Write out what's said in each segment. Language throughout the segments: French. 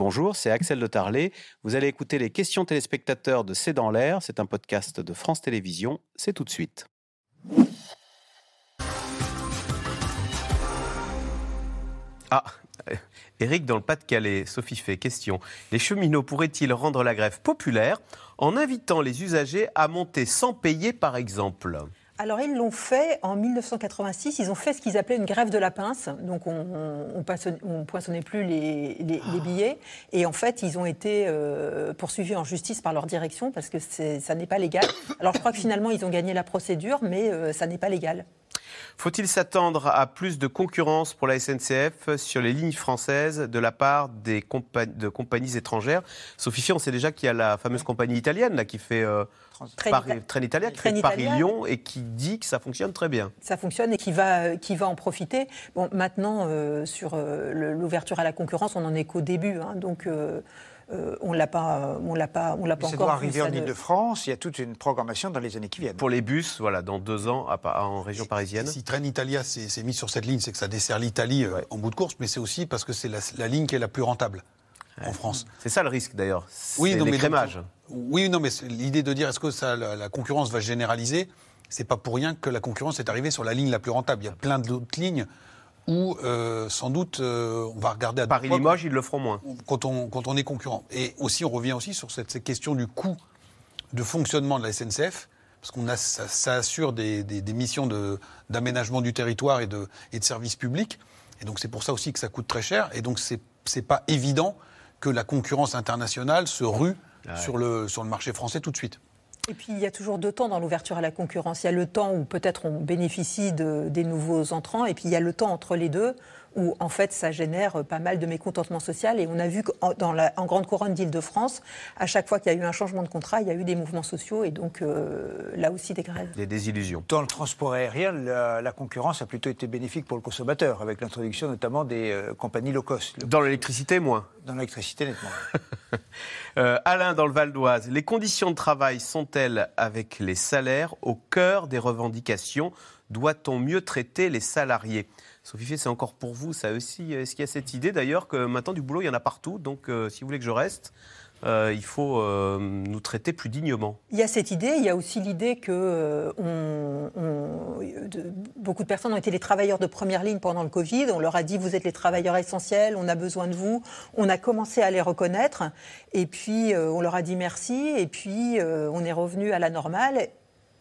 Bonjour, c'est Axel de Tarlet. Vous allez écouter les questions téléspectateurs de C'est dans l'air. C'est un podcast de France Télévisions. C'est tout de suite. Ah, Eric dans le Pas-de-Calais, Sophie fait question. Les cheminots pourraient-ils rendre la grève populaire en invitant les usagers à monter sans payer par exemple? Alors ils l'ont fait en 1986, ils ont fait ce qu'ils appelaient une grève de la pince, donc on ne poinçonnait plus les, billets, et en fait ils ont été euh, poursuivis en justice par leur direction parce que ça n'est pas légal. Alors je crois que finalement ils ont gagné la procédure, mais euh, ça n'est pas légal. Faut-il s'attendre à plus de concurrence pour la SNCF sur les lignes françaises de la part des de compagnies étrangères? Sophie, on sait déjà qu'il y a la fameuse compagnie italienne là, qui fait euh, Paris, Italia, qui fait Paris-Lyon et qui dit que ça fonctionne très bien. Ça fonctionne et qui va, qui va en profiter. Bon, maintenant, euh, sur euh, l'ouverture à la concurrence, on n'en est qu'au début. Hein, donc, euh, on l'a pas, on l'a pas, on l'a pas encore. Ça doit arriver en Ile-de-France. Il y a toute une programmation dans les années qui viennent. Pour les bus, voilà, dans deux ans en région parisienne. Si Trenitalia s'est mis sur cette ligne, c'est que ça dessert l'Italie euh, en bout de course, mais c'est aussi parce que c'est la, ligne qui est la plus rentable. En France. C'est ça le risque d'ailleurs. Oui, non, l'écrémage. oui, non, mais l'idée de dire est-ce que ça, la, concurrence va généraliser, c'est pas pour rien que la concurrence est arrivée sur la ligne la plus rentable. Il y a plein d'autres lignes où euh, sans doute euh, on va regarder à Paris-Limoges, ils le feront moins. Quand on, quand on est concurrent. Et aussi, on revient aussi sur cette, question du coût de fonctionnement de la SNCF, parce qu'on a, ça, assure des, des, missions d'aménagement du territoire et de, et de services publics. Et donc c'est pour ça aussi que ça coûte très cher. Et donc c'est n'est pas évident que la concurrence internationale se rue sur, le, sur le marché français tout de suite. Et puis il y a toujours deux temps dans l'ouverture à la concurrence. Il y a le temps où peut-être on bénéficie de, des nouveaux entrants, et puis il y a le temps entre les deux où en fait ça génère pas mal de mécontentement social. Et on a vu qu'en dans la, en grande couronne d'Île-de-France, à chaque fois qu'il y a eu un changement de contrat, il y a eu des mouvements sociaux et donc euh, là aussi des grèves. Des désillusions. Dans le transport aérien, la, concurrence a plutôt été bénéfique pour le consommateur, avec l'introduction notamment des euh, compagnies low cost. Dans l'électricité, moins. Dans l'électricité, nettement. euh, Alain, dans le Val d'Oise, les conditions de travail sont-elles, avec les salaires, au cœur des revendications? Doit-on mieux traiter les salariés? Sophie, c'est encore pour vous, ça aussi. Est-ce qu'il y a cette idée d'ailleurs que maintenant du boulot, il y en a partout, donc euh, si vous voulez que je reste, euh, il faut euh, nous traiter plus dignement. Il y a cette idée, il y a aussi l'idée que beaucoup de personnes ont été les travailleurs de première ligne pendant le Covid. On leur a dit vous êtes les travailleurs essentiels, on a besoin de vous. On a commencé à les reconnaître et puis on leur a dit merci et puis on est revenu à la normale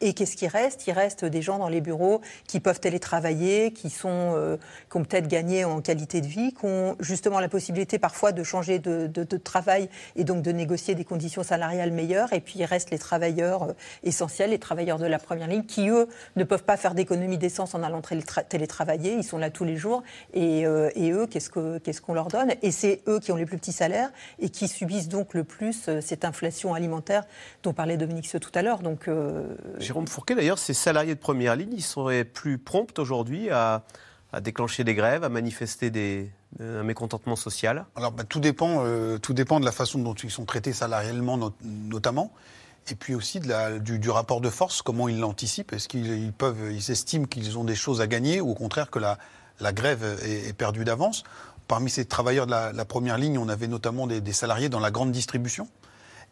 et qu'est-ce qui reste? Il reste des gens dans les bureaux qui peuvent télétravailler, qui, sont, euh, qui ont peut-être gagné en qualité de vie, qui ont justement la possibilité parfois de changer de, travail et donc de négocier des conditions salariales meilleures. Et puis il reste les travailleurs euh, essentiels, les travailleurs de la première ligne, qui eux ne peuvent pas faire d'économie d'essence en allant télétravailler. Ils sont là tous les jours. Et, euh, et eux, qu'est-ce qu'on ce qu'on leur donne? Et c'est eux qui ont les plus petits salaires et qui subissent donc le plus cette inflation alimentaire dont parlait Dominique Ce tout à l'heure. Donc Jérôme Fourquet, d'ailleurs, ces salariés de première ligne, ils seraient plus prompts aujourd'hui à, déclencher des grèves, à manifester des, un mécontentement social? Alors, bah, tout, dépend, euh, tout dépend de la façon dont ils sont traités salarialement, notamment. Et puis aussi du, rapport de force, comment ils l'anticipent. Est-ce qu'ils peuvent, ils estiment qu'ils ont des choses à gagner ou au contraire que la, grève est, perdue d'avance? Parmi ces travailleurs de la, première ligne, on avait notamment des, des, salariés dans la grande distribution.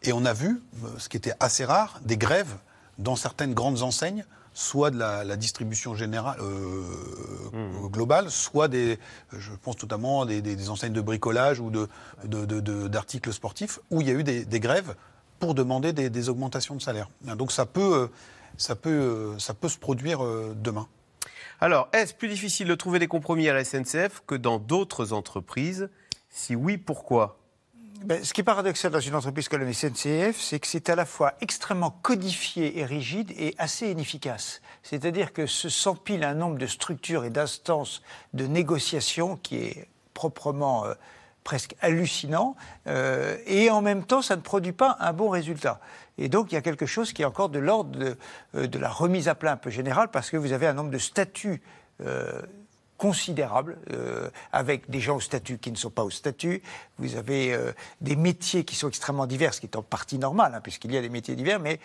Et on a vu, euh, ce qui était assez rare, des grèves dans certaines grandes enseignes, soit de la, distribution générale euh, mmh. globale, soit des, je pense notamment à des, enseignes de bricolage ou d'articles de, sportifs, où il y a eu des, grèves pour demander des, augmentations de salaire. Donc ça peut, ça peut, ça peut se produire euh, demain. Alors, est-ce plus difficile de trouver des compromis à la SNCF que dans d'autres entreprises? Si oui, pourquoi? Ben, ce qui est paradoxal dans une entreprise comme la SNCF, c'est que c'est à la fois extrêmement codifié et rigide et assez inefficace. C'est-à-dire que se s'empile un nombre de structures et d'instances de négociation qui est proprement euh, presque hallucinant, euh, et en même temps, ça ne produit pas un bon résultat. Et donc, il y a quelque chose qui est encore de l'ordre de, euh, la remise à plat un peu générale, parce que vous avez un nombre de statuts considérable, euh, avec des gens au statut qui ne sont pas au statut. Vous avez euh, des métiers qui sont extrêmement divers, ce qui est en partie normal, hein, puisqu'il y a des métiers divers, mais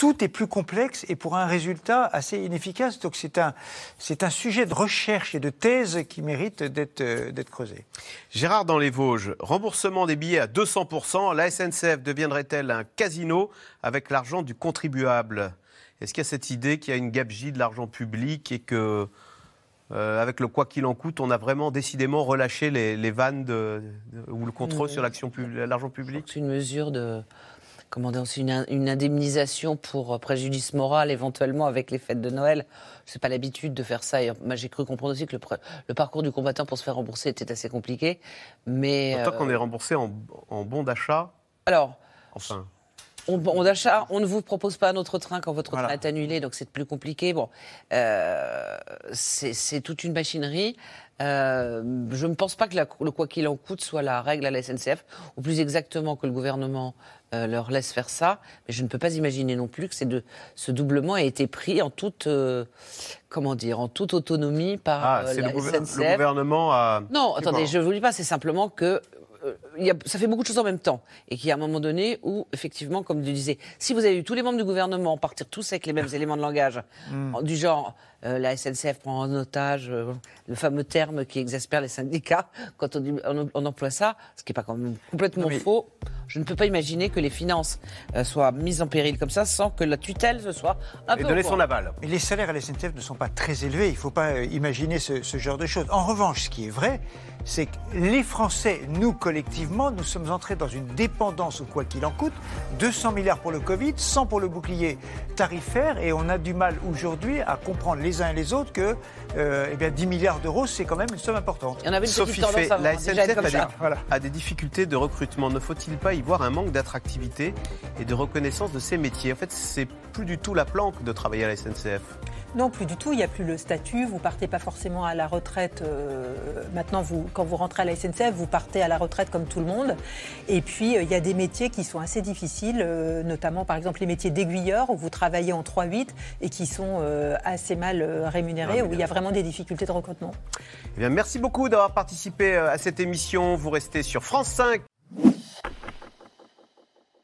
tout est plus complexe et pour un résultat assez inefficace. Donc c'est un, c'est un sujet de recherche et de thèse qui mérite d'être, euh, d'être creusé. Gérard dans les Vosges, remboursement des billets à 200%, la SNCF deviendrait-elle un casino avec l'argent du contribuable? Est-ce qu'il y a cette idée qu'il y a une gabegie de l'argent public et que euh, avec le quoi qu'il en coûte, on a vraiment décidément relâché les, vannes de, ou le contrôle sur l'action l'argent public C'est une mesure de, comment dire, une, une, indemnisation pour préjudice moral éventuellement avec les fêtes de Noël. C'est pas l'habitude de faire ça. moi, j'ai cru comprendre aussi que le, le, parcours du combattant pour se faire rembourser était assez compliqué. Mais tant qu'on est remboursé en, en bon d'achat. Alors. Enfin. On, bon d'achat, on ne vous propose pas un autre train quand votre train est annulé, donc c'est plus compliqué. Bon, euh, c'est toute une machinerie. Euh, je ne pense pas que le quoi qu'il en coûte soit la règle à la SNCF, ou plus exactement que le gouvernement euh, leur laisse faire ça. Mais je ne peux pas imaginer non plus que de, ce doublement ait été pris en toute, euh, comment dire, en toute autonomie par ah, la le SNCF. Le gouvernement a. Non, attendez, je ne vous dis pas. C'est simplement que ça fait beaucoup de choses en même temps. Et qu'il y a un moment donné où, effectivement, comme tu disais, si vous avez eu tous les membres du gouvernement partir tous avec les mêmes éléments de langage, hmm. du genre euh, la SNCF prend en otage euh, le fameux terme qui exaspère les syndicats quand on, on, emploie ça, ce qui n'est pas quand même complètement faux. Je ne peux pas imaginer que les finances euh, soient mises en péril comme ça sans que la tutelle se soit un Et donner son aval. Mais les salaires à la SNCF ne sont pas très élevés. Il ne faut pas imaginer ce, ce genre de choses. En revanche, ce qui est vrai, c'est que les Français, nous collectivement, nous sommes entrés dans une dépendance au quoi qu'il en coûte. 200 milliards pour le Covid, 100 pour le bouclier tarifaire, et on a du mal aujourd'hui à comprendre les uns et les autres que euh, eh bien, 10 milliards d'euros, c'est quand même une somme importante. Il y en avait une Sophie fait, la SNCF a, des, a des difficultés de recrutement. Ne faut-il pas y voir un manque d'attractivité et de reconnaissance de ces métiers En fait, c'est plus du tout la planque de travailler à la SNCF. Non, plus du tout. Il n'y a plus le statut. Vous partez pas forcément à la retraite. Euh, maintenant, vous, quand vous rentrez à la SNCF, vous partez à la retraite comme tout le monde. Et puis, euh, il y a des métiers qui sont assez difficiles, euh, notamment par exemple les métiers d'aiguilleur où vous travaillez en 3-8 et qui sont assez mal rémunérés, où il y a vraiment des difficultés de recrutement. Eh bien, merci beaucoup d'avoir participé à cette émission. Vous restez sur France 5.